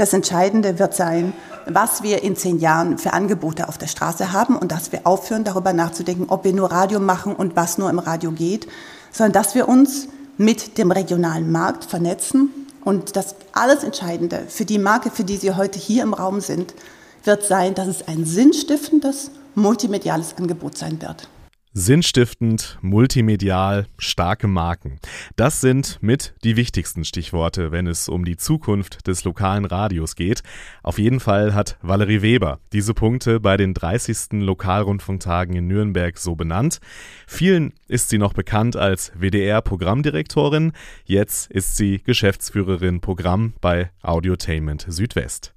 Das Entscheidende wird sein, was wir in zehn Jahren für Angebote auf der Straße haben und dass wir aufhören, darüber nachzudenken, ob wir nur Radio machen und was nur im Radio geht, sondern dass wir uns mit dem regionalen Markt vernetzen. Und das alles Entscheidende für die Marke, für die Sie heute hier im Raum sind, wird sein, dass es ein sinnstiftendes, multimediales Angebot sein wird. Sinnstiftend, multimedial, starke Marken. Das sind mit die wichtigsten Stichworte, wenn es um die Zukunft des lokalen Radios geht. Auf jeden Fall hat Valerie Weber diese Punkte bei den 30. Lokalrundfunktagen in Nürnberg so benannt. Vielen ist sie noch bekannt als WDR-Programmdirektorin. Jetzt ist sie Geschäftsführerin Programm bei Audiotainment Südwest.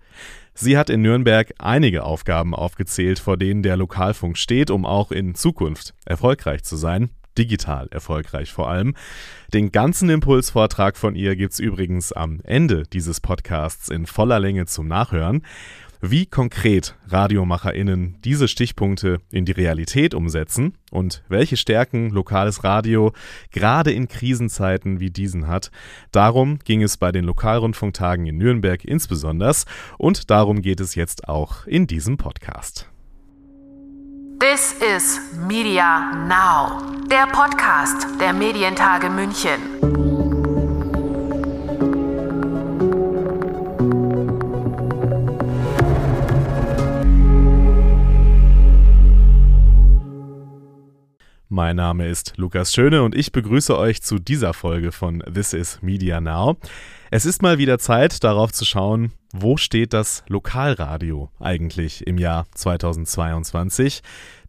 Sie hat in Nürnberg einige Aufgaben aufgezählt, vor denen der Lokalfunk steht, um auch in Zukunft erfolgreich zu sein. Digital erfolgreich vor allem. Den ganzen Impulsvortrag von ihr gibt's übrigens am Ende dieses Podcasts in voller Länge zum Nachhören. Wie konkret RadiomacherInnen diese Stichpunkte in die Realität umsetzen und welche Stärken lokales Radio gerade in Krisenzeiten wie diesen hat, darum ging es bei den Lokalrundfunktagen in Nürnberg insbesondere und darum geht es jetzt auch in diesem Podcast. This is Media Now, der Podcast der Medientage München. Mein Name ist Lukas Schöne und ich begrüße euch zu dieser Folge von This is Media Now. Es ist mal wieder Zeit, darauf zu schauen, wo steht das Lokalradio eigentlich im Jahr 2022?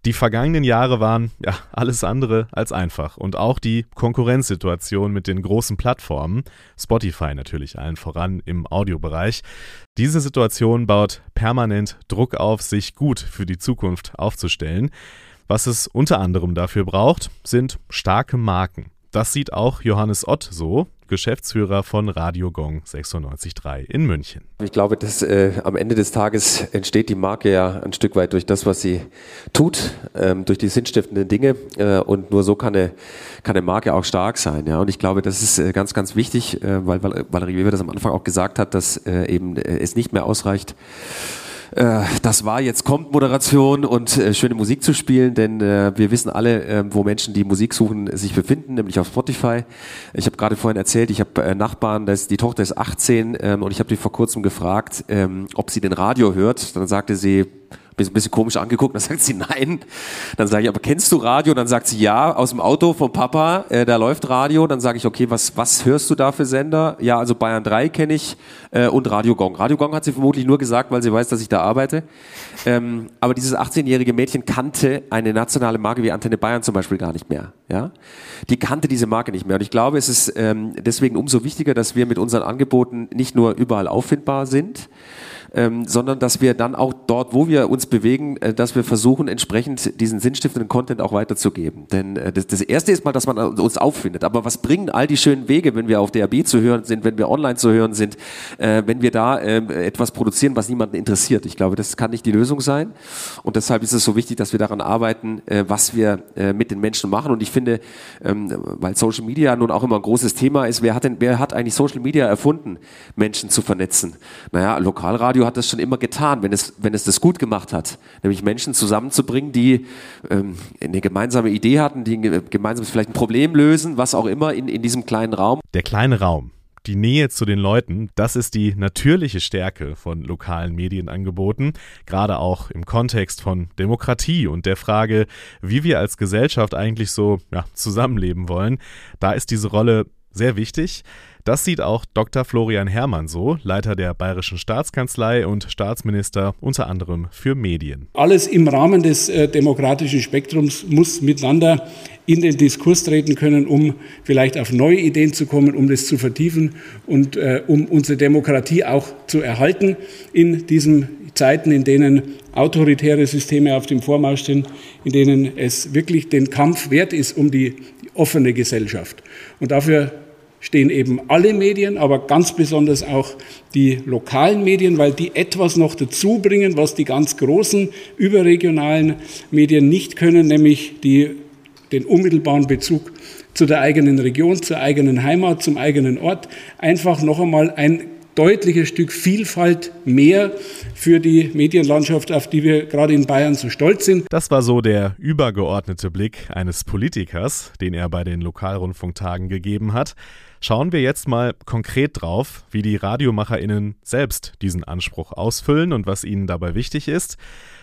Die vergangenen Jahre waren ja alles andere als einfach und auch die Konkurrenzsituation mit den großen Plattformen, Spotify natürlich allen voran im Audiobereich. Diese Situation baut permanent Druck auf, sich gut für die Zukunft aufzustellen. Was es unter anderem dafür braucht, sind starke Marken. Das sieht auch Johannes Ott so, Geschäftsführer von Radio Gong 96.3 in München. Ich glaube, dass äh, am Ende des Tages entsteht die Marke ja ein Stück weit durch das, was sie tut, ähm, durch die sinnstiftenden Dinge äh, und nur so kann eine, kann eine Marke auch stark sein. Ja? Und ich glaube, das ist äh, ganz, ganz wichtig, äh, weil Valerie Weber das am Anfang auch gesagt hat, dass äh, eben äh, es nicht mehr ausreicht, äh, das war jetzt kommt Moderation und äh, schöne Musik zu spielen, denn äh, wir wissen alle, äh, wo Menschen, die Musik suchen, sich befinden, nämlich auf Spotify. Ich habe gerade vorhin erzählt, ich habe äh, Nachbarn, das, die Tochter ist 18 ähm, und ich habe die vor kurzem gefragt, ähm, ob sie den Radio hört. Dann sagte sie, ein bisschen komisch angeguckt, dann sagt sie nein. Dann sage ich, aber kennst du Radio? Dann sagt sie ja, aus dem Auto vom Papa, äh, da läuft Radio. Dann sage ich, okay, was, was hörst du da für Sender? Ja, also Bayern 3 kenne ich äh, und Radio Gong. Radio Gong hat sie vermutlich nur gesagt, weil sie weiß, dass ich da arbeite. Ähm, aber dieses 18-jährige Mädchen kannte eine nationale Marke wie Antenne Bayern zum Beispiel gar nicht mehr. Ja? Die kannte diese Marke nicht mehr. Und ich glaube, es ist ähm, deswegen umso wichtiger, dass wir mit unseren Angeboten nicht nur überall auffindbar sind, ähm, sondern dass wir dann auch dort, wo wir uns bewegen, äh, dass wir versuchen, entsprechend diesen sinnstiftenden Content auch weiterzugeben. Denn äh, das, das Erste ist mal, dass man uns auffindet. Aber was bringen all die schönen Wege, wenn wir auf DAB zu hören sind, wenn wir online zu hören sind, äh, wenn wir da äh, etwas produzieren, was niemanden interessiert? Ich glaube, das kann nicht die Lösung sein. Und deshalb ist es so wichtig, dass wir daran arbeiten, äh, was wir äh, mit den Menschen machen. Und ich finde, ähm, weil Social Media nun auch immer ein großes Thema ist, wer hat denn, wer hat eigentlich Social Media erfunden, Menschen zu vernetzen? Naja, Lokalradio hat das schon immer getan, wenn es, wenn es das gut gemacht hat. Nämlich Menschen zusammenzubringen, die ähm, eine gemeinsame Idee hatten, die gemeinsam vielleicht ein Problem lösen, was auch immer in, in diesem kleinen Raum. Der kleine Raum. Die Nähe zu den Leuten, das ist die natürliche Stärke von lokalen Medienangeboten, gerade auch im Kontext von Demokratie und der Frage, wie wir als Gesellschaft eigentlich so ja, zusammenleben wollen. Da ist diese Rolle sehr wichtig. Das sieht auch Dr. Florian Herrmann so, Leiter der Bayerischen Staatskanzlei und Staatsminister unter anderem für Medien. Alles im Rahmen des äh, demokratischen Spektrums muss miteinander in den Diskurs treten können, um vielleicht auf neue Ideen zu kommen, um das zu vertiefen und äh, um unsere Demokratie auch zu erhalten in diesen Zeiten, in denen autoritäre Systeme auf dem Vormarsch stehen, in denen es wirklich den Kampf wert ist um die offene Gesellschaft. Und dafür stehen eben alle Medien, aber ganz besonders auch die lokalen Medien, weil die etwas noch dazu bringen, was die ganz großen überregionalen Medien nicht können, nämlich die, den unmittelbaren Bezug zu der eigenen Region, zur eigenen Heimat, zum eigenen Ort. Einfach noch einmal ein deutliches Stück Vielfalt mehr für die Medienlandschaft, auf die wir gerade in Bayern so stolz sind. Das war so der übergeordnete Blick eines Politikers, den er bei den Lokalrundfunktagen gegeben hat. Schauen wir jetzt mal konkret drauf, wie die RadiomacherInnen selbst diesen Anspruch ausfüllen und was ihnen dabei wichtig ist.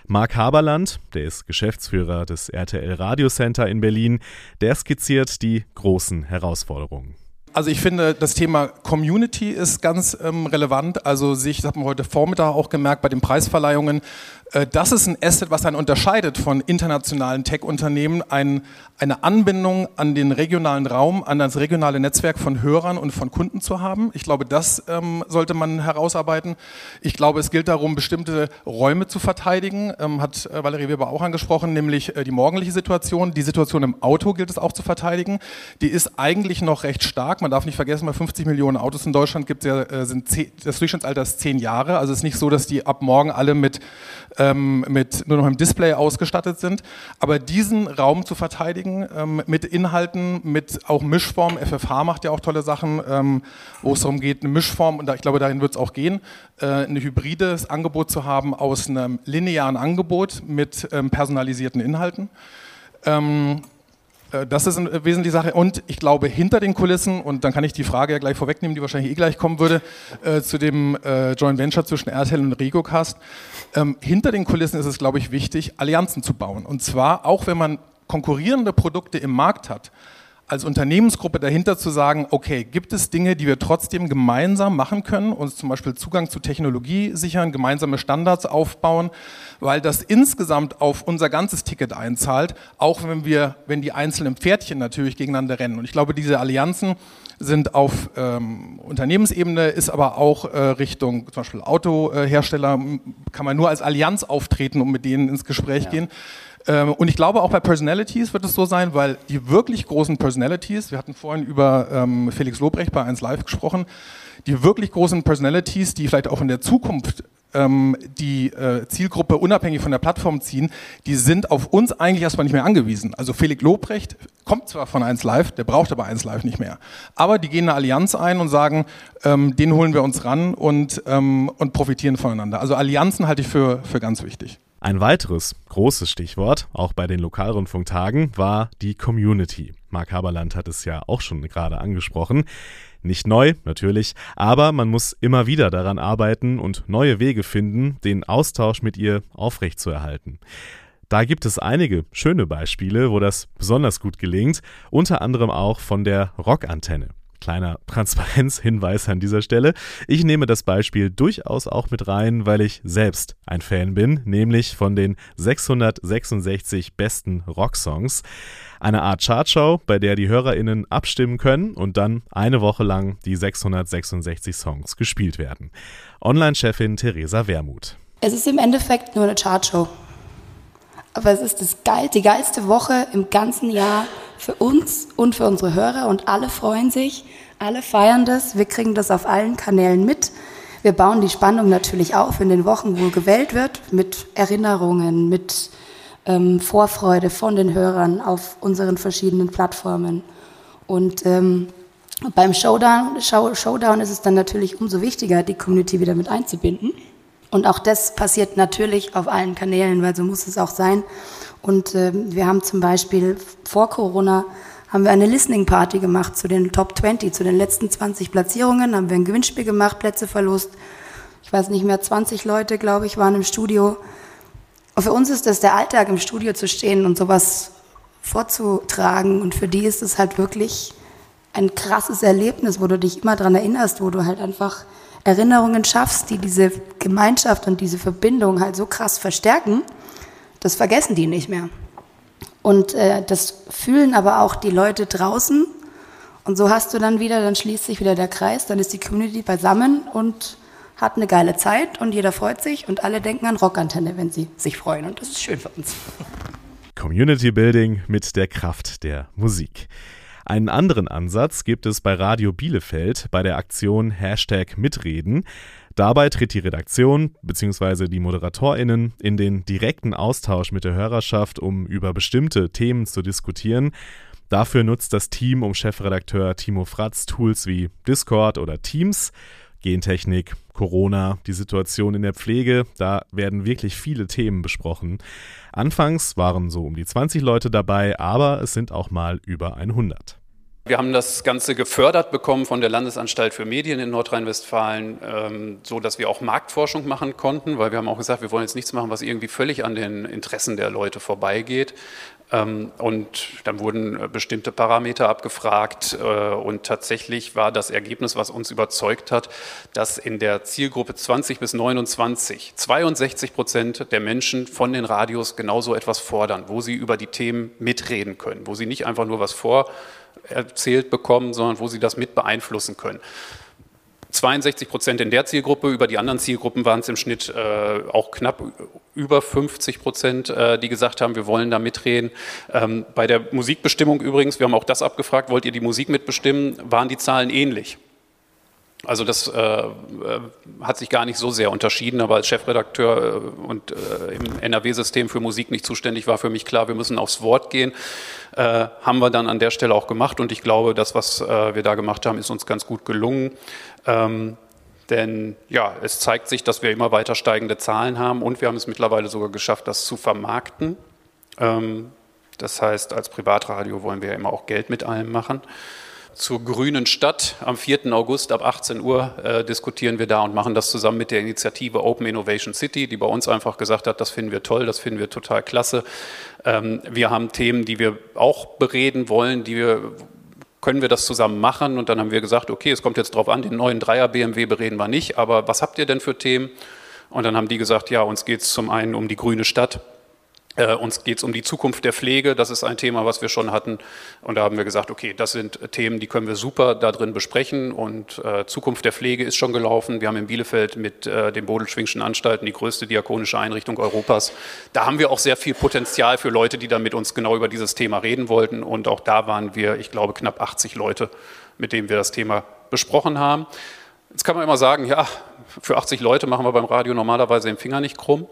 Marc Haberland, der ist Geschäftsführer des RTL Radio Center in Berlin, der skizziert die großen Herausforderungen. Also ich finde, das Thema Community ist ganz ähm, relevant. Also sich, das hat man heute Vormittag auch gemerkt bei den Preisverleihungen, äh, das ist ein Asset, was einen unterscheidet von internationalen Tech-Unternehmen, ein, eine Anbindung an den regionalen Raum, an das regionale Netzwerk von Hörern und von Kunden zu haben. Ich glaube, das ähm, sollte man herausarbeiten. Ich glaube, es gilt darum, bestimmte Räume zu verteidigen, ähm, hat äh, Valerie Weber auch angesprochen, nämlich äh, die morgendliche Situation. Die Situation im Auto gilt es auch zu verteidigen. Die ist eigentlich noch recht stark. Man darf nicht vergessen, bei 50 Millionen Autos in Deutschland gibt ja, äh, sind zehn, das Durchschnittsalter ist zehn Jahre. Also es ist nicht so, dass die ab morgen alle mit ähm, mit nur noch einem Display ausgestattet sind. Aber diesen Raum zu verteidigen ähm, mit Inhalten, mit auch Mischform, FFH macht ja auch tolle Sachen, ähm, wo es darum geht, eine Mischform, und da, ich glaube, dahin wird es auch gehen, äh, ein hybrides Angebot zu haben aus einem linearen Angebot mit ähm, personalisierten Inhalten. Ähm, äh, das ist eine wesentliche Sache. Und ich glaube, hinter den Kulissen, und dann kann ich die Frage ja gleich vorwegnehmen, die wahrscheinlich eh gleich kommen würde, äh, zu dem äh, Joint Venture zwischen RTL und RegoCast. Ähm, hinter den Kulissen ist es, glaube ich, wichtig, Allianzen zu bauen. Und zwar auch, wenn man konkurrierende Produkte im Markt hat, als Unternehmensgruppe dahinter zu sagen, okay, gibt es Dinge, die wir trotzdem gemeinsam machen können, uns zum Beispiel Zugang zu Technologie sichern, gemeinsame Standards aufbauen, weil das insgesamt auf unser ganzes Ticket einzahlt, auch wenn wir, wenn die einzelnen Pferdchen natürlich gegeneinander rennen. Und ich glaube, diese Allianzen sind auf ähm, Unternehmensebene, ist aber auch äh, Richtung zum Beispiel Autohersteller, kann man nur als Allianz auftreten und mit denen ins Gespräch ja. gehen. Ähm, und ich glaube, auch bei Personalities wird es so sein, weil die wirklich großen Personalities, wir hatten vorhin über ähm, Felix Lobrecht bei 1 Live gesprochen, die wirklich großen Personalities, die vielleicht auch in der Zukunft ähm, die äh, Zielgruppe unabhängig von der Plattform ziehen, die sind auf uns eigentlich erstmal nicht mehr angewiesen. Also Felix Lobrecht kommt zwar von 1 Live, der braucht aber 1 Live nicht mehr. Aber die gehen eine Allianz ein und sagen, ähm, den holen wir uns ran und, ähm, und profitieren voneinander. Also Allianzen halte ich für, für ganz wichtig. Ein weiteres großes Stichwort, auch bei den Lokalrundfunktagen, war die Community. Marc Haberland hat es ja auch schon gerade angesprochen. Nicht neu, natürlich, aber man muss immer wieder daran arbeiten und neue Wege finden, den Austausch mit ihr aufrechtzuerhalten. Da gibt es einige schöne Beispiele, wo das besonders gut gelingt, unter anderem auch von der Rockantenne. Kleiner Transparenzhinweis an dieser Stelle. Ich nehme das Beispiel durchaus auch mit rein, weil ich selbst ein Fan bin, nämlich von den 666 besten Rocksongs. Eine Art Chartshow, bei der die HörerInnen abstimmen können und dann eine Woche lang die 666 Songs gespielt werden. Online-Chefin Theresa Wermuth. Es ist im Endeffekt nur eine Chartshow. Aber es ist das geil, die geilste Woche im ganzen Jahr für uns und für unsere Hörer und alle freuen sich, alle feiern das, wir kriegen das auf allen Kanälen mit. Wir bauen die Spannung natürlich auf in den Wochen, wo gewählt wird, mit Erinnerungen, mit ähm, Vorfreude von den Hörern auf unseren verschiedenen Plattformen. Und ähm, beim Showdown, Show, Showdown ist es dann natürlich umso wichtiger, die Community wieder mit einzubinden. Und auch das passiert natürlich auf allen Kanälen, weil so muss es auch sein. Und äh, wir haben zum Beispiel vor Corona haben wir eine Listening Party gemacht zu den Top 20, zu den letzten 20 Platzierungen, haben wir ein Gewinnspiel gemacht, Plätzeverlust. Ich weiß nicht mehr, 20 Leute, glaube ich, waren im Studio. Und für uns ist das der Alltag, im Studio zu stehen und sowas vorzutragen. Und für die ist es halt wirklich ein krasses Erlebnis, wo du dich immer daran erinnerst, wo du halt einfach Erinnerungen schaffst, die diese Gemeinschaft und diese Verbindung halt so krass verstärken. Das vergessen die nicht mehr. Und äh, das fühlen aber auch die Leute draußen. Und so hast du dann wieder, dann schließt sich wieder der Kreis, dann ist die Community beisammen und hat eine geile Zeit und jeder freut sich und alle denken an Rockantenne, wenn sie sich freuen. Und das ist schön für uns. Community Building mit der Kraft der Musik. Einen anderen Ansatz gibt es bei Radio Bielefeld bei der Aktion Hashtag Mitreden. Dabei tritt die Redaktion bzw. die ModeratorInnen in den direkten Austausch mit der Hörerschaft, um über bestimmte Themen zu diskutieren. Dafür nutzt das Team um Chefredakteur Timo Fratz Tools wie Discord oder Teams. Gentechnik, Corona, die Situation in der Pflege, da werden wirklich viele Themen besprochen. Anfangs waren so um die 20 Leute dabei, aber es sind auch mal über 100. Wir haben das Ganze gefördert bekommen von der Landesanstalt für Medien in Nordrhein-Westfalen, ähm, so dass wir auch Marktforschung machen konnten, weil wir haben auch gesagt, wir wollen jetzt nichts machen, was irgendwie völlig an den Interessen der Leute vorbeigeht. Ähm, und dann wurden äh, bestimmte Parameter abgefragt äh, und tatsächlich war das Ergebnis, was uns überzeugt hat, dass in der Zielgruppe 20 bis 29 62 Prozent der Menschen von den Radios genauso etwas fordern, wo sie über die Themen mitreden können, wo sie nicht einfach nur was vor erzählt bekommen, sondern wo sie das mit beeinflussen können. 62 Prozent in der Zielgruppe, über die anderen Zielgruppen waren es im Schnitt äh, auch knapp über 50 Prozent, äh, die gesagt haben, wir wollen da mitreden. Ähm, bei der Musikbestimmung übrigens, wir haben auch das abgefragt, wollt ihr die Musik mitbestimmen, waren die Zahlen ähnlich. Also das äh, äh hat sich gar nicht so sehr unterschieden, aber als Chefredakteur äh, und äh, im NRW-System für Musik nicht zuständig war für mich klar, wir müssen aufs Wort gehen. Äh, haben wir dann an der Stelle auch gemacht und ich glaube, das, was äh, wir da gemacht haben, ist uns ganz gut gelungen. Ähm, denn ja, es zeigt sich, dass wir immer weiter steigende Zahlen haben und wir haben es mittlerweile sogar geschafft, das zu vermarkten. Ähm, das heißt, als Privatradio wollen wir ja immer auch Geld mit allem machen zur Grünen Stadt. Am 4. August ab 18 Uhr äh, diskutieren wir da und machen das zusammen mit der Initiative Open Innovation City, die bei uns einfach gesagt hat, das finden wir toll, das finden wir total klasse. Ähm, wir haben Themen, die wir auch bereden wollen, die wir können wir das zusammen machen? Und dann haben wir gesagt, okay, es kommt jetzt darauf an, den neuen Dreier BMW bereden wir nicht, aber was habt ihr denn für Themen? Und dann haben die gesagt, ja, uns geht es zum einen um die grüne Stadt, äh, uns geht es um die Zukunft der Pflege, das ist ein Thema, was wir schon hatten. Und da haben wir gesagt, okay, das sind Themen, die können wir super da drin besprechen. Und äh, Zukunft der Pflege ist schon gelaufen. Wir haben in Bielefeld mit äh, den Bodelschwingschen Anstalten die größte diakonische Einrichtung Europas. Da haben wir auch sehr viel Potenzial für Leute, die dann mit uns genau über dieses Thema reden wollten. Und auch da waren wir, ich glaube, knapp 80 Leute, mit denen wir das Thema besprochen haben. Jetzt kann man immer sagen, ja, für 80 Leute machen wir beim Radio normalerweise den Finger nicht krumm.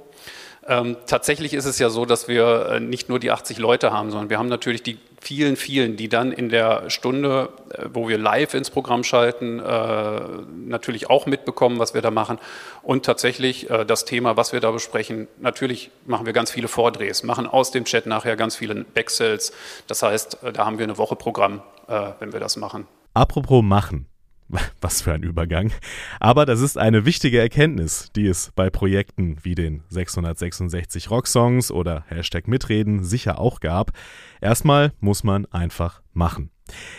Ähm, tatsächlich ist es ja so, dass wir äh, nicht nur die 80 Leute haben, sondern wir haben natürlich die vielen, vielen, die dann in der Stunde, äh, wo wir live ins Programm schalten, äh, natürlich auch mitbekommen, was wir da machen. Und tatsächlich äh, das Thema, was wir da besprechen, natürlich machen wir ganz viele Vordrehs, machen aus dem Chat nachher ganz viele Backsells. Das heißt, äh, da haben wir eine Woche Programm, äh, wenn wir das machen. Apropos machen. Was für ein Übergang. Aber das ist eine wichtige Erkenntnis, die es bei Projekten wie den 666 Rocksongs oder Hashtag Mitreden sicher auch gab. Erstmal muss man einfach machen.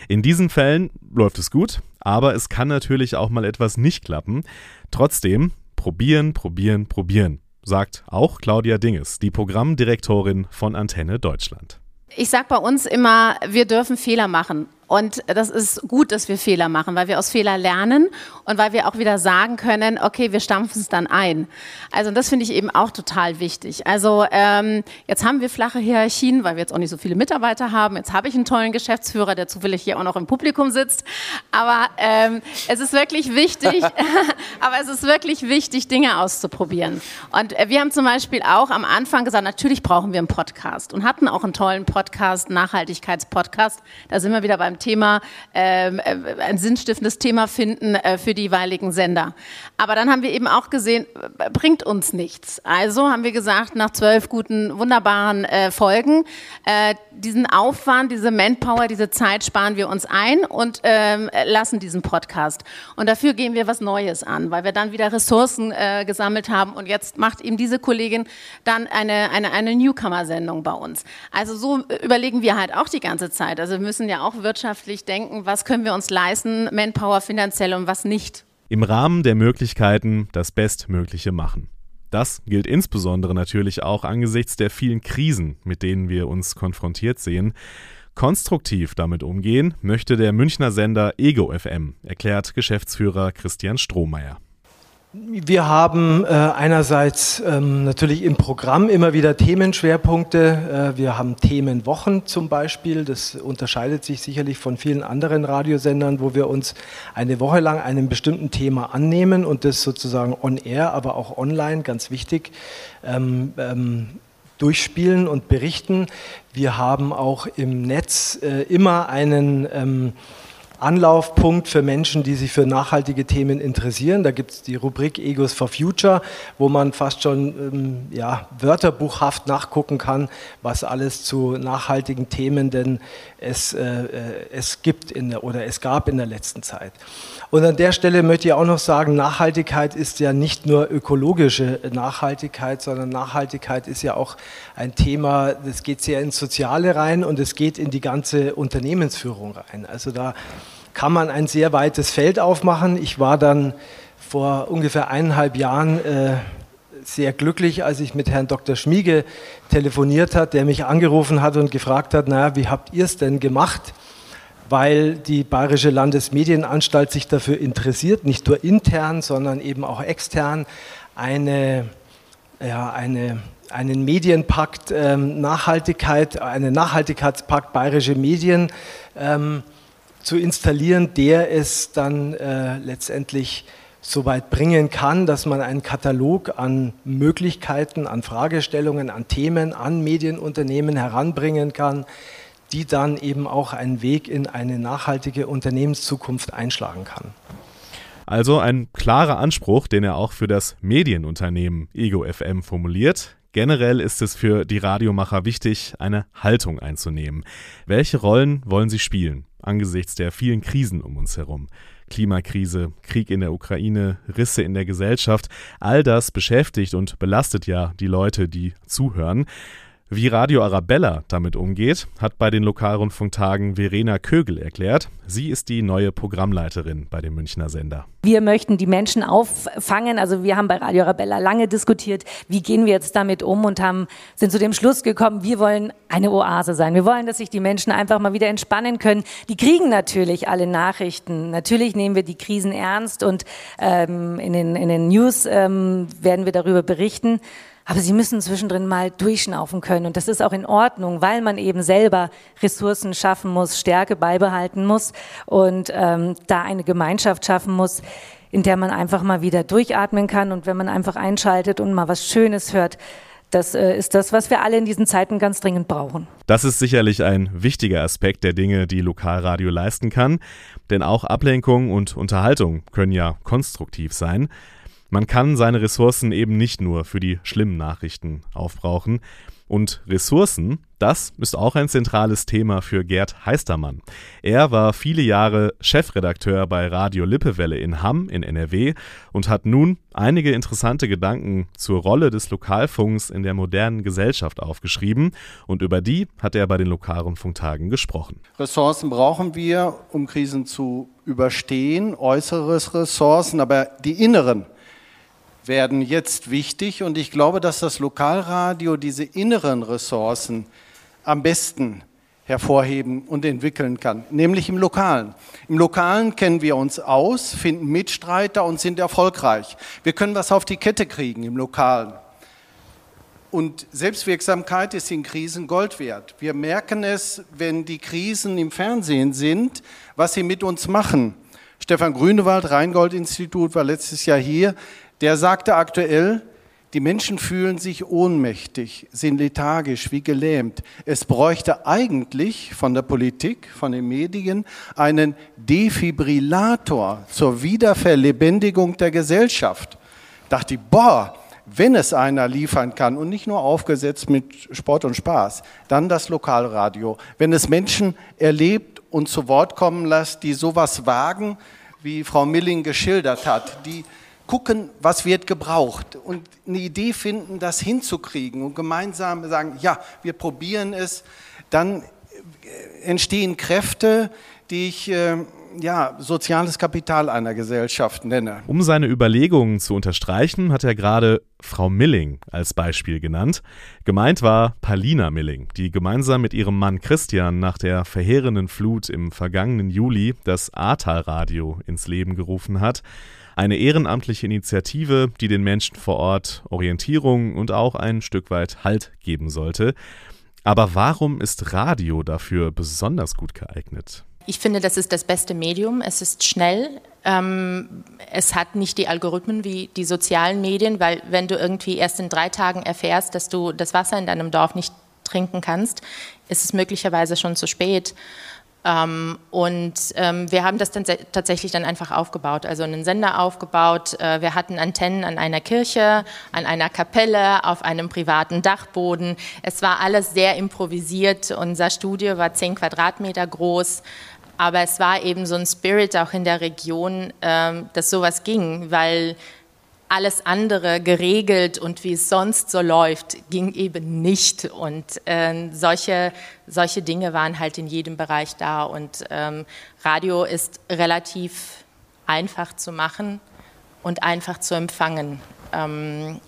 In diesen Fällen läuft es gut, aber es kann natürlich auch mal etwas nicht klappen. Trotzdem, probieren, probieren, probieren, sagt auch Claudia Dinges, die Programmdirektorin von Antenne Deutschland. Ich sage bei uns immer, wir dürfen Fehler machen. Und das ist gut, dass wir Fehler machen, weil wir aus Fehler lernen und weil wir auch wieder sagen können, okay, wir stampfen es dann ein. Also das finde ich eben auch total wichtig. Also ähm, jetzt haben wir flache Hierarchien, weil wir jetzt auch nicht so viele Mitarbeiter haben. Jetzt habe ich einen tollen Geschäftsführer, der zufällig hier auch noch im Publikum sitzt. Aber ähm, es ist wirklich wichtig, aber es ist wirklich wichtig, Dinge auszuprobieren. Und äh, wir haben zum Beispiel auch am Anfang gesagt, natürlich brauchen wir einen Podcast und hatten auch einen tollen Podcast, Nachhaltigkeitspodcast. Da sind wir wieder beim Thema, ähm, äh, ein sinnstiftendes Thema finden äh, für die jeweiligen Sender. Aber dann haben wir eben auch gesehen, äh, bringt uns nichts. Also haben wir gesagt, nach zwölf guten, wunderbaren äh, Folgen, äh, diesen Aufwand, diese Manpower, diese Zeit sparen wir uns ein und ähm, lassen diesen Podcast. Und dafür gehen wir was Neues an, weil wir dann wieder Ressourcen äh, gesammelt haben und jetzt macht eben diese Kollegin dann eine, eine, eine Newcomer-Sendung bei uns. Also so überlegen wir halt auch die ganze Zeit. Also wir müssen ja auch wirtschaftlich wirtschaftlich denken, was können wir uns leisten, Manpower finanziell und was nicht. Im Rahmen der Möglichkeiten das Bestmögliche machen. Das gilt insbesondere natürlich auch angesichts der vielen Krisen, mit denen wir uns konfrontiert sehen. Konstruktiv damit umgehen möchte der Münchner Sender Ego FM, erklärt Geschäftsführer Christian Strohmeier. Wir haben äh, einerseits ähm, natürlich im Programm immer wieder Themenschwerpunkte. Äh, wir haben Themenwochen zum Beispiel. Das unterscheidet sich sicherlich von vielen anderen Radiosendern, wo wir uns eine Woche lang einem bestimmten Thema annehmen und das sozusagen on air, aber auch online, ganz wichtig, ähm, ähm, durchspielen und berichten. Wir haben auch im Netz äh, immer einen ähm, Anlaufpunkt für Menschen, die sich für nachhaltige Themen interessieren. Da gibt es die Rubrik Egos for Future, wo man fast schon ähm, ja, wörterbuchhaft nachgucken kann, was alles zu nachhaltigen Themen denn es, äh, äh es gibt in der, oder es gab in der letzten Zeit. Und an der Stelle möchte ich auch noch sagen, Nachhaltigkeit ist ja nicht nur ökologische Nachhaltigkeit, sondern Nachhaltigkeit ist ja auch ein Thema, das geht sehr ins Soziale rein und es geht in die ganze Unternehmensführung rein. Also da kann man ein sehr weites Feld aufmachen. Ich war dann vor ungefähr eineinhalb Jahren äh, sehr glücklich, als ich mit Herrn Dr. Schmiege telefoniert hat, der mich angerufen hat und gefragt hat, naja, wie habt ihr es denn gemacht? weil die Bayerische Landesmedienanstalt sich dafür interessiert, nicht nur intern, sondern eben auch extern, eine, ja, eine, einen Medienpakt ähm, Nachhaltigkeit, einen Nachhaltigkeitspakt Bayerische Medien ähm, zu installieren, der es dann äh, letztendlich so weit bringen kann, dass man einen Katalog an Möglichkeiten, an Fragestellungen, an Themen, an Medienunternehmen heranbringen kann, die dann eben auch einen Weg in eine nachhaltige Unternehmenszukunft einschlagen kann. Also ein klarer Anspruch, den er auch für das Medienunternehmen Ego FM formuliert. Generell ist es für die Radiomacher wichtig, eine Haltung einzunehmen. Welche Rollen wollen sie spielen angesichts der vielen Krisen um uns herum? Klimakrise, Krieg in der Ukraine, Risse in der Gesellschaft, all das beschäftigt und belastet ja die Leute, die zuhören. Wie Radio Arabella damit umgeht, hat bei den Lokalrundfunktagen Verena Kögel erklärt. Sie ist die neue Programmleiterin bei dem Münchner Sender. Wir möchten die Menschen auffangen. Also wir haben bei Radio Arabella lange diskutiert, wie gehen wir jetzt damit um und haben, sind zu dem Schluss gekommen, wir wollen eine Oase sein. Wir wollen, dass sich die Menschen einfach mal wieder entspannen können. Die kriegen natürlich alle Nachrichten. Natürlich nehmen wir die Krisen ernst und ähm, in, den, in den News ähm, werden wir darüber berichten. Aber sie müssen zwischendrin mal durchschnaufen können. Und das ist auch in Ordnung, weil man eben selber Ressourcen schaffen muss, Stärke beibehalten muss und ähm, da eine Gemeinschaft schaffen muss, in der man einfach mal wieder durchatmen kann. Und wenn man einfach einschaltet und mal was Schönes hört, das äh, ist das, was wir alle in diesen Zeiten ganz dringend brauchen. Das ist sicherlich ein wichtiger Aspekt der Dinge, die Lokalradio leisten kann. Denn auch Ablenkung und Unterhaltung können ja konstruktiv sein. Man kann seine Ressourcen eben nicht nur für die schlimmen Nachrichten aufbrauchen. Und Ressourcen, das ist auch ein zentrales Thema für Gerd Heistermann. Er war viele Jahre Chefredakteur bei Radio Lippewelle in Hamm in NRW und hat nun einige interessante Gedanken zur Rolle des Lokalfunks in der modernen Gesellschaft aufgeschrieben und über die hat er bei den Lokalrundfunktagen gesprochen. Ressourcen brauchen wir, um Krisen zu überstehen, äußere Ressourcen, aber die inneren werden jetzt wichtig und ich glaube, dass das Lokalradio diese inneren Ressourcen am besten hervorheben und entwickeln kann, nämlich im Lokalen. Im Lokalen kennen wir uns aus, finden Mitstreiter und sind erfolgreich. Wir können was auf die Kette kriegen im Lokalen. Und Selbstwirksamkeit ist in Krisen Gold wert. Wir merken es, wenn die Krisen im Fernsehen sind, was sie mit uns machen. Stefan Grünewald, Rheingold-Institut, war letztes Jahr hier der sagte aktuell, die Menschen fühlen sich ohnmächtig, sind lethargisch, wie gelähmt. Es bräuchte eigentlich von der Politik, von den Medien einen Defibrillator zur Wiederverlebendigung der Gesellschaft. Dachte ich, boah, wenn es einer liefern kann und nicht nur aufgesetzt mit Sport und Spaß, dann das Lokalradio. Wenn es Menschen erlebt und zu Wort kommen lässt, die sowas wagen, wie Frau Milling geschildert hat, die gucken, was wird gebraucht und eine Idee finden, das hinzukriegen und gemeinsam sagen, ja, wir probieren es, dann äh, entstehen Kräfte, die ich äh, ja, soziales Kapital einer Gesellschaft nenne. Um seine Überlegungen zu unterstreichen, hat er gerade Frau Milling als Beispiel genannt. Gemeint war Palina Milling, die gemeinsam mit ihrem Mann Christian nach der verheerenden Flut im vergangenen Juli das Ahrtal-Radio ins Leben gerufen hat. Eine ehrenamtliche Initiative, die den Menschen vor Ort Orientierung und auch ein Stück weit Halt geben sollte. Aber warum ist Radio dafür besonders gut geeignet? Ich finde, das ist das beste Medium. Es ist schnell. Ähm, es hat nicht die Algorithmen wie die sozialen Medien, weil wenn du irgendwie erst in drei Tagen erfährst, dass du das Wasser in deinem Dorf nicht trinken kannst, ist es möglicherweise schon zu spät. Ähm, und ähm, wir haben das dann tatsächlich dann einfach aufgebaut, also einen Sender aufgebaut. Äh, wir hatten Antennen an einer Kirche, an einer Kapelle, auf einem privaten Dachboden. Es war alles sehr improvisiert. Unser Studio war zehn Quadratmeter groß. Aber es war eben so ein Spirit auch in der Region, ähm, dass sowas ging, weil alles andere geregelt und wie es sonst so läuft, ging eben nicht. Und äh, solche, solche Dinge waren halt in jedem Bereich da. Und ähm, Radio ist relativ einfach zu machen und einfach zu empfangen. Ähm,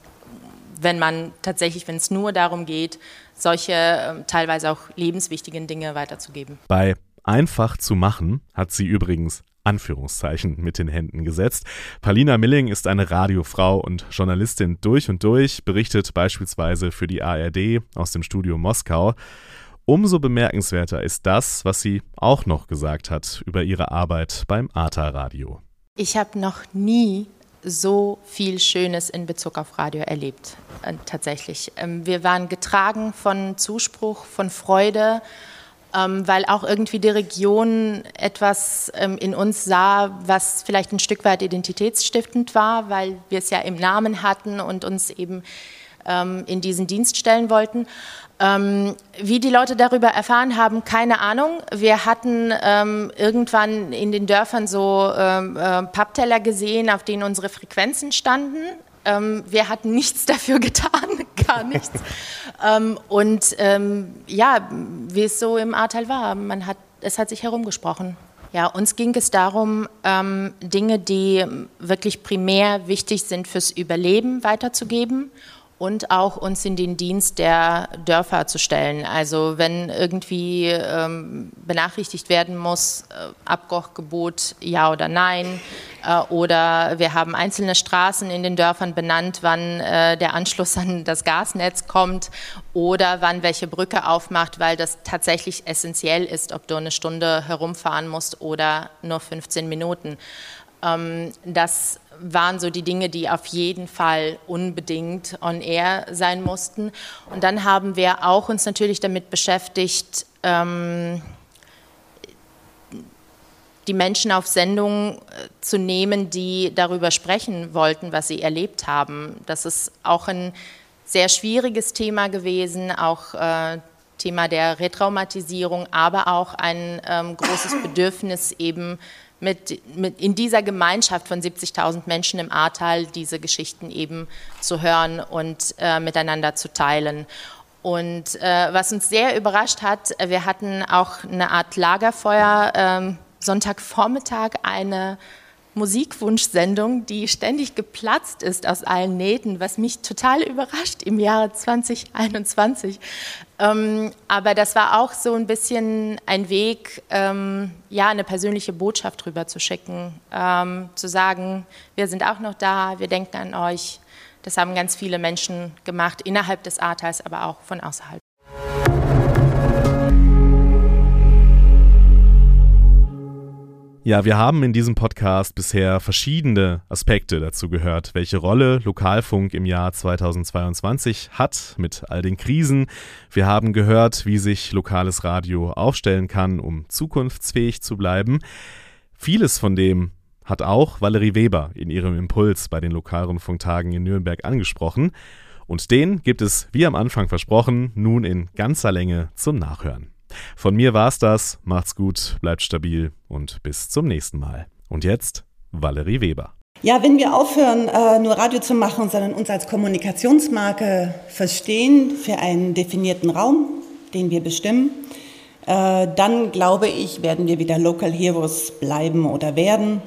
wenn man tatsächlich, wenn es nur darum geht, solche äh, teilweise auch lebenswichtigen Dinge weiterzugeben. Bei einfach zu machen hat sie übrigens Anführungszeichen mit den Händen gesetzt. Palina Milling ist eine Radiofrau und Journalistin durch und durch, berichtet beispielsweise für die ARD aus dem Studio Moskau. Umso bemerkenswerter ist das, was sie auch noch gesagt hat über ihre Arbeit beim ATA Radio. Ich habe noch nie so viel Schönes in Bezug auf Radio erlebt, äh, tatsächlich. Ähm, wir waren getragen von Zuspruch, von Freude ähm, weil auch irgendwie die Region etwas ähm, in uns sah, was vielleicht ein Stück weit identitätsstiftend war, weil wir es ja im Namen hatten und uns eben ähm, in diesen Dienst stellen wollten. Ähm, wie die Leute darüber erfahren haben, keine Ahnung. Wir hatten ähm, irgendwann in den Dörfern so ähm, äh, Pappteller gesehen, auf denen unsere Frequenzen standen. Ähm, wir hatten nichts dafür getan, gar nichts. ähm, und ähm, ja, wie es so im Ahrtal war, man hat, es hat sich herumgesprochen. Ja, uns ging es darum, ähm, Dinge, die wirklich primär wichtig sind fürs Überleben, weiterzugeben und auch uns in den Dienst der Dörfer zu stellen. Also wenn irgendwie ähm, benachrichtigt werden muss, äh, Abkochgebot ja oder nein, äh, oder wir haben einzelne Straßen in den Dörfern benannt, wann äh, der Anschluss an das Gasnetz kommt oder wann welche Brücke aufmacht, weil das tatsächlich essentiell ist, ob du eine Stunde herumfahren musst oder nur 15 Minuten. Ähm, das waren so die Dinge, die auf jeden Fall unbedingt on air sein mussten. Und dann haben wir auch uns natürlich damit beschäftigt, ähm, die Menschen auf Sendung äh, zu nehmen, die darüber sprechen wollten, was sie erlebt haben. Das ist auch ein sehr schwieriges Thema gewesen, auch äh, Thema der Retraumatisierung, aber auch ein ähm, großes Bedürfnis eben mit, mit in dieser Gemeinschaft von 70.000 Menschen im Ahrtal diese Geschichten eben zu hören und äh, miteinander zu teilen. Und äh, was uns sehr überrascht hat, äh, wir hatten auch eine Art Lagerfeuer, ähm, Sonntagvormittag eine Musikwunschsendung, die ständig geplatzt ist aus allen Nähten, was mich total überrascht im Jahre 2021. Ähm, aber das war auch so ein bisschen ein Weg, ähm, ja, eine persönliche Botschaft rüber zu schicken, ähm, zu sagen, wir sind auch noch da, wir denken an euch. Das haben ganz viele Menschen gemacht, innerhalb des Ahrtals, aber auch von außerhalb. Ja, wir haben in diesem Podcast bisher verschiedene Aspekte dazu gehört, welche Rolle Lokalfunk im Jahr 2022 hat mit all den Krisen. Wir haben gehört, wie sich lokales Radio aufstellen kann, um zukunftsfähig zu bleiben. Vieles von dem hat auch Valerie Weber in ihrem Impuls bei den Lokalrundfunktagen in Nürnberg angesprochen. Und den gibt es, wie am Anfang versprochen, nun in ganzer Länge zum Nachhören. Von mir war's das. Macht's gut, bleibt stabil und bis zum nächsten Mal. Und jetzt Valerie Weber. Ja, wenn wir aufhören, äh, nur Radio zu machen, sondern uns als Kommunikationsmarke verstehen für einen definierten Raum, den wir bestimmen, äh, dann glaube ich, werden wir wieder Local Heroes bleiben oder werden.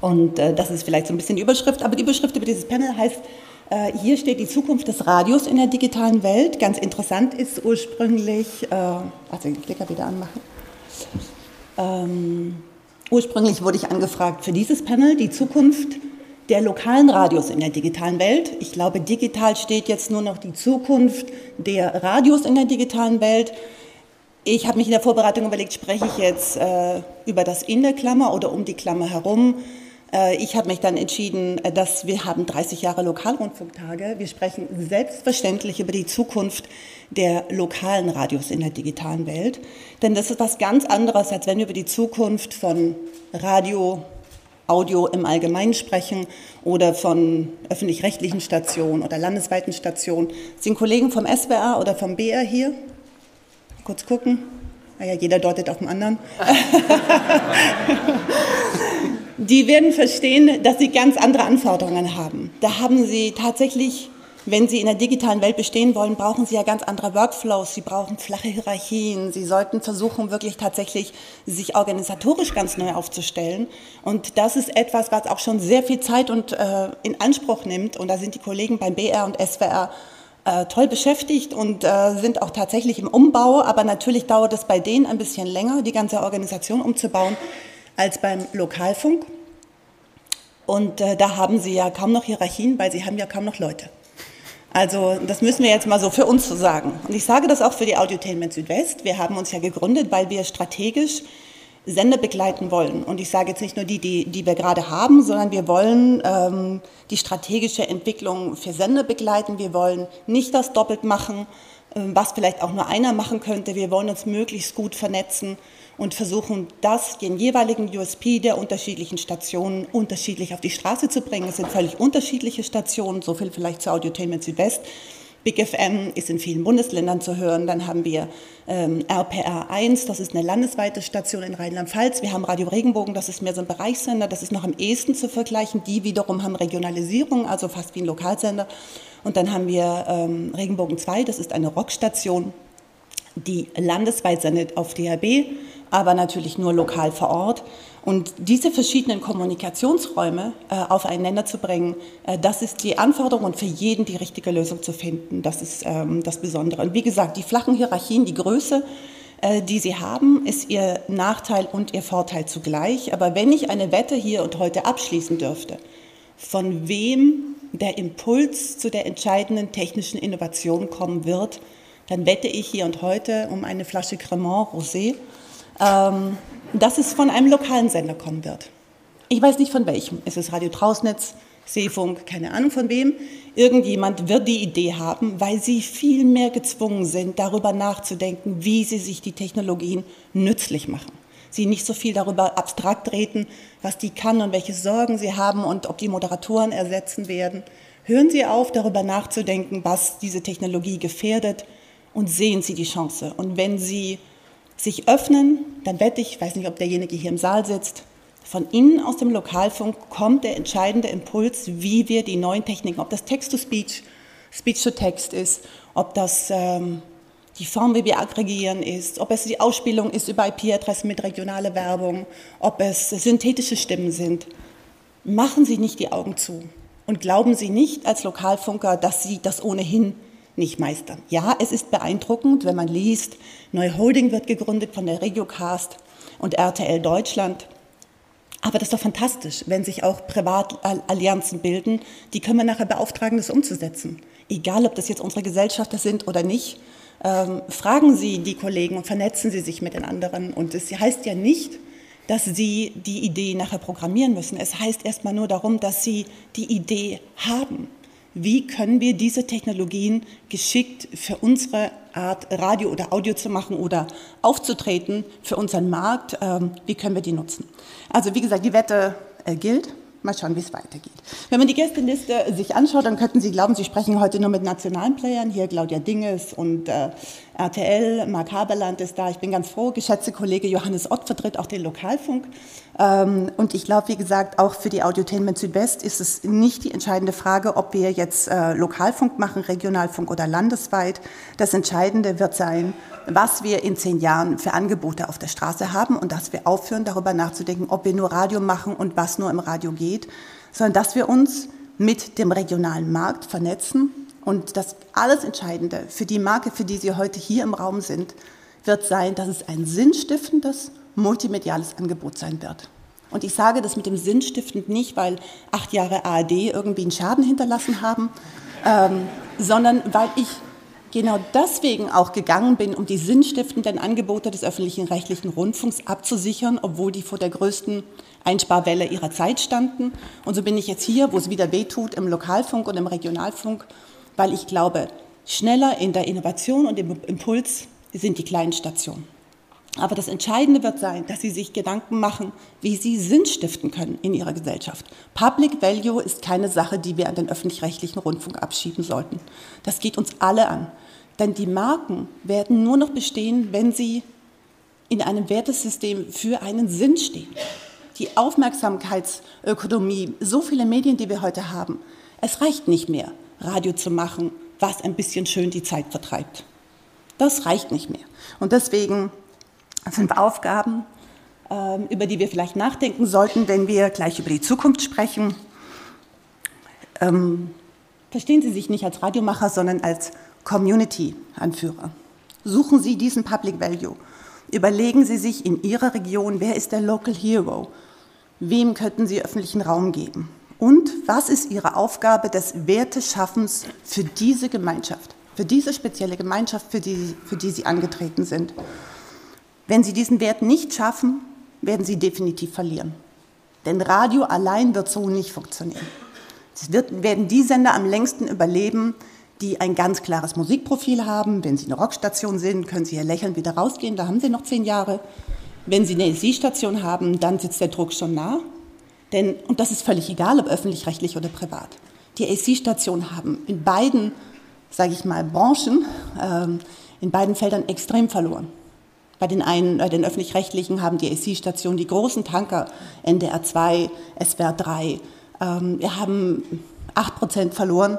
Und äh, das ist vielleicht so ein bisschen die Überschrift, aber die Überschrift über dieses Panel heißt hier steht die Zukunft des Radios in der digitalen Welt. Ganz interessant ist ursprünglich, äh, also den Klicker wieder anmachen. Ähm, ursprünglich wurde ich angefragt für dieses Panel, die Zukunft der lokalen Radios in der digitalen Welt. Ich glaube, digital steht jetzt nur noch die Zukunft der Radios in der digitalen Welt. Ich habe mich in der Vorbereitung überlegt, spreche ich jetzt äh, über das in der Klammer oder um die Klammer herum. Äh, ich habe mich dann entschieden, äh, dass wir haben 30 Jahre Lokalrundfunktage. Wir sprechen selbstverständlich über die Zukunft der lokalen Radios in der digitalen Welt. Denn das ist was ganz anderes, als wenn wir über die Zukunft von Radio, Audio im Allgemeinen sprechen oder von öffentlich-rechtlichen Stationen oder landesweiten Stationen. Sind Kollegen vom SWR oder vom BR hier? Kurz gucken. Naja, ah jeder deutet auf den anderen. die werden verstehen, dass sie ganz andere Anforderungen haben. Da haben sie tatsächlich, wenn sie in der digitalen Welt bestehen wollen, brauchen sie ja ganz andere Workflows. Sie brauchen flache Hierarchien. Sie sollten versuchen, wirklich tatsächlich sich organisatorisch ganz neu aufzustellen. Und das ist etwas, was auch schon sehr viel Zeit und äh, in Anspruch nimmt. Und da sind die Kollegen beim BR und SWR äh, toll beschäftigt und äh, sind auch tatsächlich im Umbau. Aber natürlich dauert es bei denen ein bisschen länger, die ganze Organisation umzubauen als beim Lokalfunk. Und äh, da haben sie ja kaum noch Hierarchien, weil sie haben ja kaum noch Leute. Also das müssen wir jetzt mal so für uns so sagen. Und ich sage das auch für die Audiotainment Südwest. Wir haben uns ja gegründet, weil wir strategisch Sender begleiten wollen. Und ich sage jetzt nicht nur die, die, die wir gerade haben, sondern wir wollen ähm, die strategische Entwicklung für Sender begleiten. Wir wollen nicht das doppelt machen, was vielleicht auch nur einer machen könnte. Wir wollen uns möglichst gut vernetzen und versuchen, das, den jeweiligen USP der unterschiedlichen Stationen unterschiedlich auf die Straße zu bringen. Es sind völlig unterschiedliche Stationen, so viel vielleicht zu Audiotainment Südwest. Big FM ist in vielen Bundesländern zu hören. Dann haben wir ähm, RPR 1, das ist eine landesweite Station in Rheinland-Pfalz. Wir haben Radio Regenbogen, das ist mehr so ein Bereichssender, das ist noch am ehesten zu vergleichen. Die wiederum haben Regionalisierung, also fast wie ein Lokalsender. Und dann haben wir ähm, Regenbogen 2, das ist eine Rockstation, die landesweit sendet auf DHB aber natürlich nur lokal vor Ort. Und diese verschiedenen Kommunikationsräume äh, aufeinander zu bringen, äh, das ist die Anforderung und für jeden die richtige Lösung zu finden. Das ist ähm, das Besondere. Und wie gesagt, die flachen Hierarchien, die Größe, äh, die sie haben, ist ihr Nachteil und ihr Vorteil zugleich. Aber wenn ich eine Wette hier und heute abschließen dürfte, von wem der Impuls zu der entscheidenden technischen Innovation kommen wird, dann wette ich hier und heute um eine Flasche Cremant Rosé ähm, dass es von einem lokalen Sender kommen wird. Ich weiß nicht von welchem. Es ist Radio Trausnetz, Seefunk, keine Ahnung von wem. Irgendjemand wird die Idee haben, weil sie viel mehr gezwungen sind, darüber nachzudenken, wie sie sich die Technologien nützlich machen. Sie nicht so viel darüber abstrakt reden, was die kann und welche Sorgen sie haben und ob die Moderatoren ersetzen werden. Hören Sie auf, darüber nachzudenken, was diese Technologie gefährdet und sehen Sie die Chance. Und wenn Sie sich öffnen, dann wette ich, weiß nicht, ob derjenige hier im Saal sitzt, von innen aus dem Lokalfunk kommt der entscheidende Impuls, wie wir die neuen Techniken, ob das Text-to-Speech, Speech-to-Text ist, ob das ähm, die Form, wie wir aggregieren ist, ob es die Ausspielung ist über IP-Adressen mit regionaler Werbung, ob es synthetische Stimmen sind. Machen Sie nicht die Augen zu und glauben Sie nicht als Lokalfunker, dass Sie das ohnehin nicht meistern. Ja, es ist beeindruckend, wenn man liest, neue Holding wird gegründet von der Regiocast und RTL Deutschland. Aber das ist doch fantastisch, wenn sich auch Privatallianzen bilden. Die können wir nachher beauftragen, das umzusetzen. Egal, ob das jetzt unsere Gesellschafter sind oder nicht. Ähm, fragen Sie die Kollegen und vernetzen Sie sich mit den anderen. Und es heißt ja nicht, dass Sie die Idee nachher programmieren müssen. Es heißt erstmal nur darum, dass Sie die Idee haben wie können wir diese Technologien geschickt für unsere Art Radio oder Audio zu machen oder aufzutreten für unseren Markt, ähm, wie können wir die nutzen. Also wie gesagt, die Wette äh, gilt. Mal schauen, wie es weitergeht. Wenn man die Gästeliste sich anschaut, dann könnten Sie glauben, Sie sprechen heute nur mit nationalen Playern. Hier Claudia Dinges und äh, RTL, Mark Haberland ist da. Ich bin ganz froh. Geschätzte Kollege Johannes Ott vertritt auch den Lokalfunk. Ähm, und ich glaube, wie gesagt, auch für die Audiotainment Südwest ist es nicht die entscheidende Frage, ob wir jetzt äh, Lokalfunk machen, Regionalfunk oder landesweit. Das Entscheidende wird sein, was wir in zehn Jahren für Angebote auf der Straße haben und dass wir aufhören, darüber nachzudenken, ob wir nur Radio machen und was nur im Radio geht, sondern dass wir uns mit dem regionalen Markt vernetzen. Und das alles Entscheidende für die Marke, für die Sie heute hier im Raum sind, wird sein, dass es ein sinnstiftendes, multimediales Angebot sein wird. Und ich sage das mit dem sinnstiftend nicht, weil acht Jahre ARD irgendwie einen Schaden hinterlassen haben, ähm, sondern weil ich genau deswegen auch gegangen bin, um die sinnstiftenden Angebote des öffentlichen rechtlichen Rundfunks abzusichern, obwohl die vor der größten Einsparwelle ihrer Zeit standen. Und so bin ich jetzt hier, wo es wieder wehtut, im Lokalfunk und im Regionalfunk, weil ich glaube, schneller in der Innovation und im Impuls sind die kleinen Stationen. Aber das Entscheidende wird sein, dass Sie sich Gedanken machen, wie Sie Sinn stiften können in Ihrer Gesellschaft. Public Value ist keine Sache, die wir an den öffentlich-rechtlichen Rundfunk abschieben sollten. Das geht uns alle an. Denn die Marken werden nur noch bestehen, wenn sie in einem Wertesystem für einen Sinn stehen. Die Aufmerksamkeitsökonomie, so viele Medien, die wir heute haben, es reicht nicht mehr, Radio zu machen, was ein bisschen schön die Zeit vertreibt. Das reicht nicht mehr. Und deswegen fünf Aufgaben, ähm, über die wir vielleicht nachdenken sollten, wenn wir gleich über die Zukunft sprechen. Ähm, verstehen Sie sich nicht als Radiomacher, sondern als Community-Anführer. Suchen Sie diesen Public Value. Überlegen Sie sich in Ihrer Region, wer ist der Local Hero? Wem könnten Sie öffentlichen Raum geben? Und was ist Ihre Aufgabe des Werteschaffens für diese Gemeinschaft, für diese spezielle Gemeinschaft, für die, für die Sie angetreten sind? Wenn Sie diesen Wert nicht schaffen, werden Sie definitiv verlieren. Denn Radio allein wird so nicht funktionieren. Es wird, werden die Sender am längsten überleben, die ein ganz klares Musikprofil haben. Wenn Sie eine Rockstation sind, können Sie hier lächeln wieder rausgehen, da haben Sie noch zehn Jahre. Wenn Sie eine AC-Station haben, dann sitzt der Druck schon nah. Denn, und das ist völlig egal, ob öffentlich-rechtlich oder privat. Die AC-Stationen haben in beiden, sage ich mal, Branchen, ähm, in beiden Feldern extrem verloren. Bei den einen, den öffentlich-rechtlichen haben die AC-Stationen die großen Tanker, NDR 2, SWR 3. Ähm, wir haben 8 Prozent verloren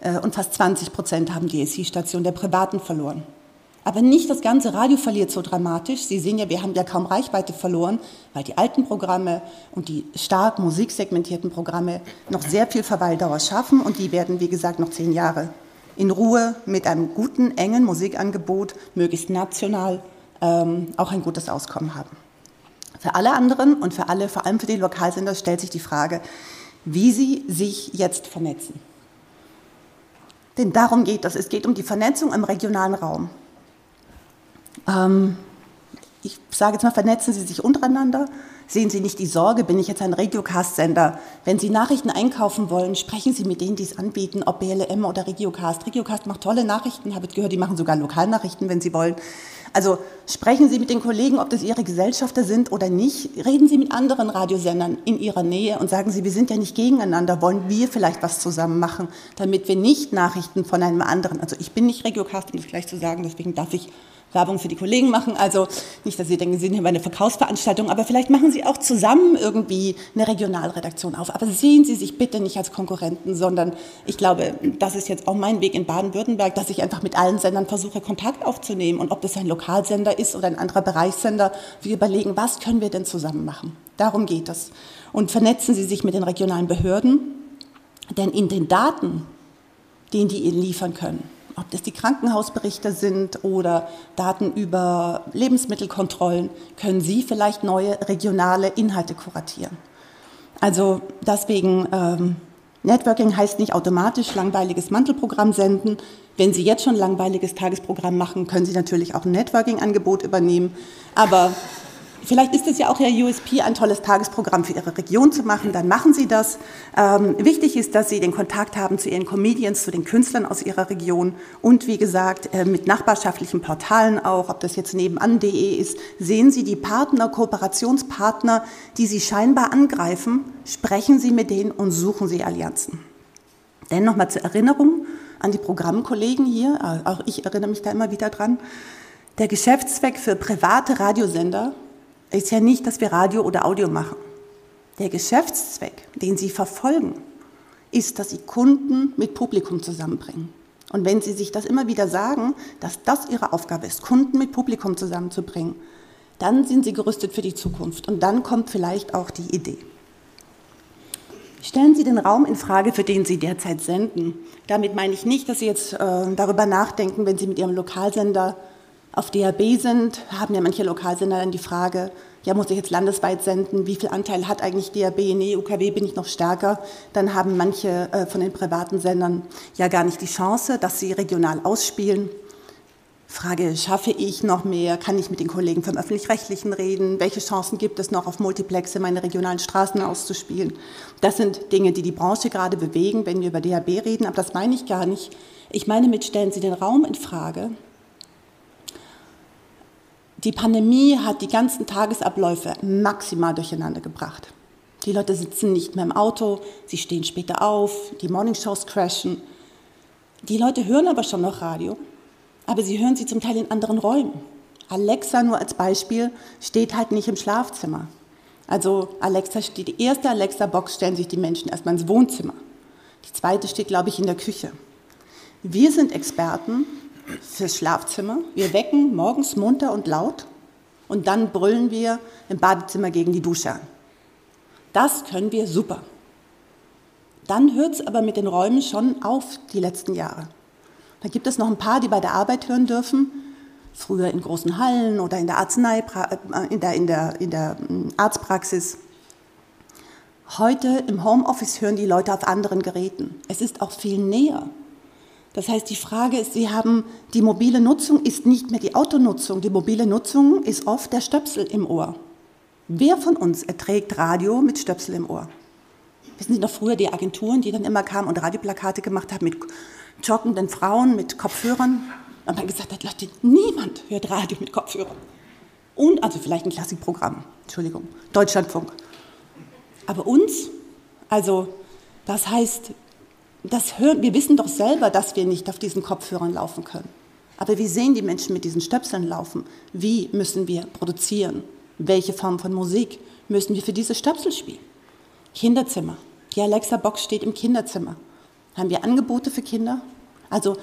äh, und fast 20 Prozent haben die AC-Stationen der Privaten verloren. Aber nicht das ganze Radio verliert so dramatisch. Sie sehen ja, wir haben ja kaum Reichweite verloren, weil die alten Programme und die stark musiksegmentierten Programme noch sehr viel Verweildauer schaffen und die werden, wie gesagt, noch zehn Jahre in Ruhe mit einem guten, engen Musikangebot, möglichst national, ähm, auch ein gutes Auskommen haben. Für alle anderen und für alle, vor allem für die Lokalsender, stellt sich die Frage, wie sie sich jetzt vernetzen. Denn darum geht es. Es geht um die Vernetzung im regionalen Raum. Ähm, ich sage jetzt mal, vernetzen Sie sich untereinander. Sehen Sie nicht die Sorge, bin ich jetzt ein Regiocast-Sender? Wenn Sie Nachrichten einkaufen wollen, sprechen Sie mit denen, die es anbieten, ob BLM oder Regiocast. Regiocast macht tolle Nachrichten, habe ich gehört, die machen sogar Lokalnachrichten, wenn Sie wollen. Also sprechen Sie mit den Kollegen, ob das Ihre Gesellschafter sind oder nicht. Reden Sie mit anderen Radiosendern in Ihrer Nähe und sagen Sie, wir sind ja nicht gegeneinander, wollen wir vielleicht was zusammen machen, damit wir nicht Nachrichten von einem anderen, also ich bin nicht Regiocast, um das gleich zu sagen, deswegen darf ich Werbung für die Kollegen machen. Also nicht, dass Sie denken, Sie sind hier bei einer Verkaufsveranstaltung, aber vielleicht machen Sie auch zusammen irgendwie eine Regionalredaktion auf. Aber sehen Sie sich bitte nicht als Konkurrenten, sondern ich glaube, das ist jetzt auch mein Weg in Baden-Württemberg, dass ich einfach mit allen Sendern versuche, Kontakt aufzunehmen. Und ob das ein Lokalsender ist oder ein anderer Bereichssender, wir überlegen, was können wir denn zusammen machen. Darum geht es. Und vernetzen Sie sich mit den regionalen Behörden, denn in den Daten, den die Ihnen liefern können, ob das die Krankenhausberichte sind oder Daten über Lebensmittelkontrollen, können Sie vielleicht neue regionale Inhalte kuratieren. Also deswegen, ähm, Networking heißt nicht automatisch langweiliges Mantelprogramm senden. Wenn Sie jetzt schon langweiliges Tagesprogramm machen, können Sie natürlich auch ein Networking-Angebot übernehmen. Aber Vielleicht ist es ja auch Ihr USP, ein tolles Tagesprogramm für Ihre Region zu machen, dann machen Sie das. Ähm, wichtig ist, dass Sie den Kontakt haben zu Ihren Comedians, zu den Künstlern aus Ihrer Region und wie gesagt äh, mit nachbarschaftlichen Portalen auch, ob das jetzt nebenan.de ist, sehen Sie die Partner, Kooperationspartner, die Sie scheinbar angreifen, sprechen Sie mit denen und suchen Sie Allianzen. Denn nochmal zur Erinnerung an die Programmkollegen hier, äh, auch ich erinnere mich da immer wieder dran, der Geschäftszweck für private Radiosender ist ja nicht, dass wir Radio oder Audio machen. Der Geschäftszweck, den Sie verfolgen, ist, dass Sie Kunden mit Publikum zusammenbringen. Und wenn Sie sich das immer wieder sagen, dass das Ihre Aufgabe ist, Kunden mit Publikum zusammenzubringen, dann sind Sie gerüstet für die Zukunft. Und dann kommt vielleicht auch die Idee. Stellen Sie den Raum in Frage, für den Sie derzeit senden. Damit meine ich nicht, dass Sie jetzt äh, darüber nachdenken, wenn Sie mit Ihrem Lokalsender auf DAB sind, haben ja manche Lokalsender dann die Frage, ja, muss ich jetzt landesweit senden? Wie viel Anteil hat eigentlich DAB? Nee, UKW bin ich noch stärker. Dann haben manche äh, von den privaten Sendern ja gar nicht die Chance, dass sie regional ausspielen. Frage, schaffe ich noch mehr? Kann ich mit den Kollegen vom Öffentlich-Rechtlichen reden? Welche Chancen gibt es noch auf Multiplexe, meine regionalen Straßen auszuspielen? Das sind Dinge, die die Branche gerade bewegen, wenn wir über DAB reden, aber das meine ich gar nicht. Ich meine mit, stellen Sie den Raum in Frage. Die Pandemie hat die ganzen Tagesabläufe maximal durcheinander gebracht. Die Leute sitzen nicht mehr im Auto, sie stehen später auf, die Morningshows crashen. Die Leute hören aber schon noch Radio aber sie hören sie zum Teil in anderen Räumen. Alexa nur als Beispiel steht halt nicht im Schlafzimmer. Also Alexa steht, die erste Alexa-Box stellen sich die Menschen erstmal ins Wohnzimmer. Die zweite steht, glaube ich, in der Küche. Wir sind Experten fürs Schlafzimmer. Wir wecken morgens munter und laut und dann brüllen wir im Badezimmer gegen die Dusche an. Das können wir super. Dann hört es aber mit den Räumen schon auf die letzten Jahre. Da gibt es noch ein paar, die bei der Arbeit hören dürfen. Früher in großen Hallen oder in der, Arznei, äh, in der, in der, in der hm, Arztpraxis. Heute im Homeoffice hören die Leute auf anderen Geräten. Es ist auch viel näher. Das heißt, die Frage ist, Sie haben, die mobile Nutzung ist nicht mehr die Autonutzung. Die mobile Nutzung ist oft der Stöpsel im Ohr. Wer von uns erträgt Radio mit Stöpsel im Ohr? Wissen Sie noch früher die Agenturen, die dann immer kamen und Radioplakate gemacht haben mit joggenden Frauen mit Kopfhörern. Und man gesagt hat, Leute, niemand hört Radio mit Kopfhörern. Und, also vielleicht ein Klassikprogramm, Entschuldigung, Deutschlandfunk. Aber uns, also das heißt, das hören, wir wissen doch selber, dass wir nicht auf diesen Kopfhörern laufen können. Aber wie sehen die Menschen mit diesen Stöpseln laufen? Wie müssen wir produzieren? Welche Form von Musik müssen wir für diese Stöpsel spielen? Kinderzimmer. Die Alexa-Box steht im Kinderzimmer. Haben wir Angebote für Kinder? Also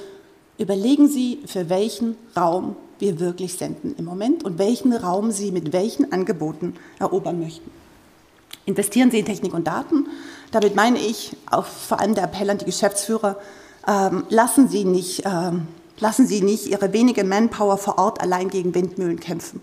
überlegen Sie, für welchen Raum wir wirklich senden im Moment und welchen Raum Sie mit welchen Angeboten erobern möchten. Investieren Sie in Technik und Daten. Damit meine ich auch vor allem der Appell an die Geschäftsführer, ähm, lassen, Sie nicht, ähm, lassen Sie nicht Ihre wenige Manpower vor Ort allein gegen Windmühlen kämpfen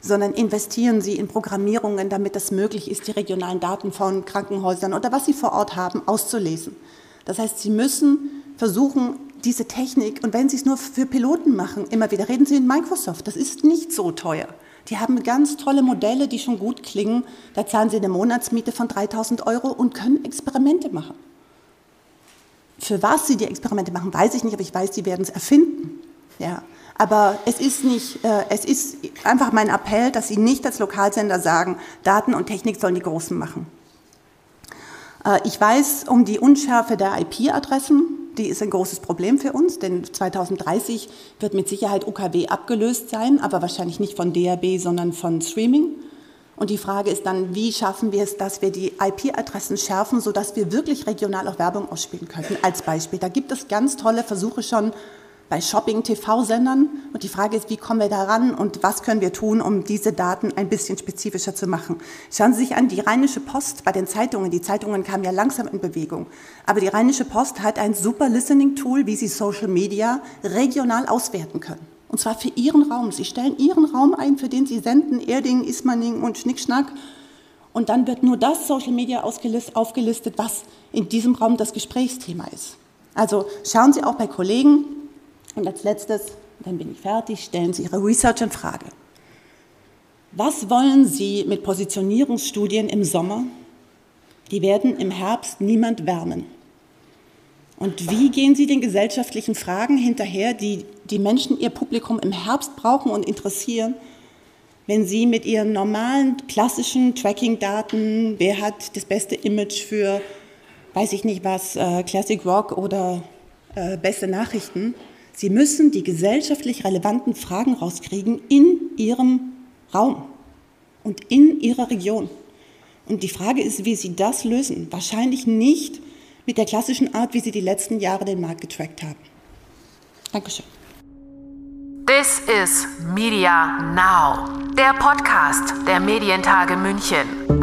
sondern investieren Sie in Programmierungen, damit es möglich ist, die regionalen Daten von Krankenhäusern oder was Sie vor Ort haben, auszulesen. Das heißt, Sie müssen versuchen, diese Technik, und wenn Sie es nur für Piloten machen, immer wieder reden Sie in Microsoft, das ist nicht so teuer. Die haben ganz tolle Modelle, die schon gut klingen. Da zahlen Sie eine Monatsmiete von 3000 Euro und können Experimente machen. Für was Sie die Experimente machen, weiß ich nicht, aber ich weiß, Sie werden es erfinden. Ja. Aber es ist nicht, äh, es ist einfach mein Appell, dass Sie nicht als Lokalsender sagen, Daten und Technik sollen die Großen machen. Äh, ich weiß um die Unschärfe der IP-Adressen. Die ist ein großes Problem für uns, denn 2030 wird mit Sicherheit UKW abgelöst sein, aber wahrscheinlich nicht von DAB, sondern von Streaming. Und die Frage ist dann, wie schaffen wir es, dass wir die IP-Adressen schärfen, sodass wir wirklich regional auch Werbung ausspielen könnten, als Beispiel. Da gibt es ganz tolle Versuche schon bei Shopping-TV-Sendern. Und die Frage ist, wie kommen wir daran und was können wir tun, um diese Daten ein bisschen spezifischer zu machen. Schauen Sie sich an, die Rheinische Post bei den Zeitungen. Die Zeitungen kamen ja langsam in Bewegung. Aber die Rheinische Post hat ein super Listening-Tool, wie sie Social Media regional auswerten können. Und zwar für Ihren Raum. Sie stellen Ihren Raum ein, für den Sie senden, Erding, Ismaning und Schnickschnack. Und dann wird nur das Social Media aufgelistet, was in diesem Raum das Gesprächsthema ist. Also schauen Sie auch bei Kollegen, und als letztes, dann bin ich fertig, stellen Sie Ihre Research in Frage. Was wollen Sie mit Positionierungsstudien im Sommer? Die werden im Herbst niemand wärmen. Und wie gehen Sie den gesellschaftlichen Fragen hinterher, die die Menschen, ihr Publikum im Herbst brauchen und interessieren, wenn Sie mit Ihren normalen, klassischen Tracking-Daten, wer hat das beste Image für, weiß ich nicht was, äh, Classic Rock oder äh, beste Nachrichten, Sie müssen die gesellschaftlich relevanten Fragen rauskriegen in Ihrem Raum und in Ihrer Region. Und die Frage ist, wie Sie das lösen. Wahrscheinlich nicht mit der klassischen Art, wie Sie die letzten Jahre den Markt getrackt haben. Dankeschön. This is Media Now, der Podcast der Medientage München.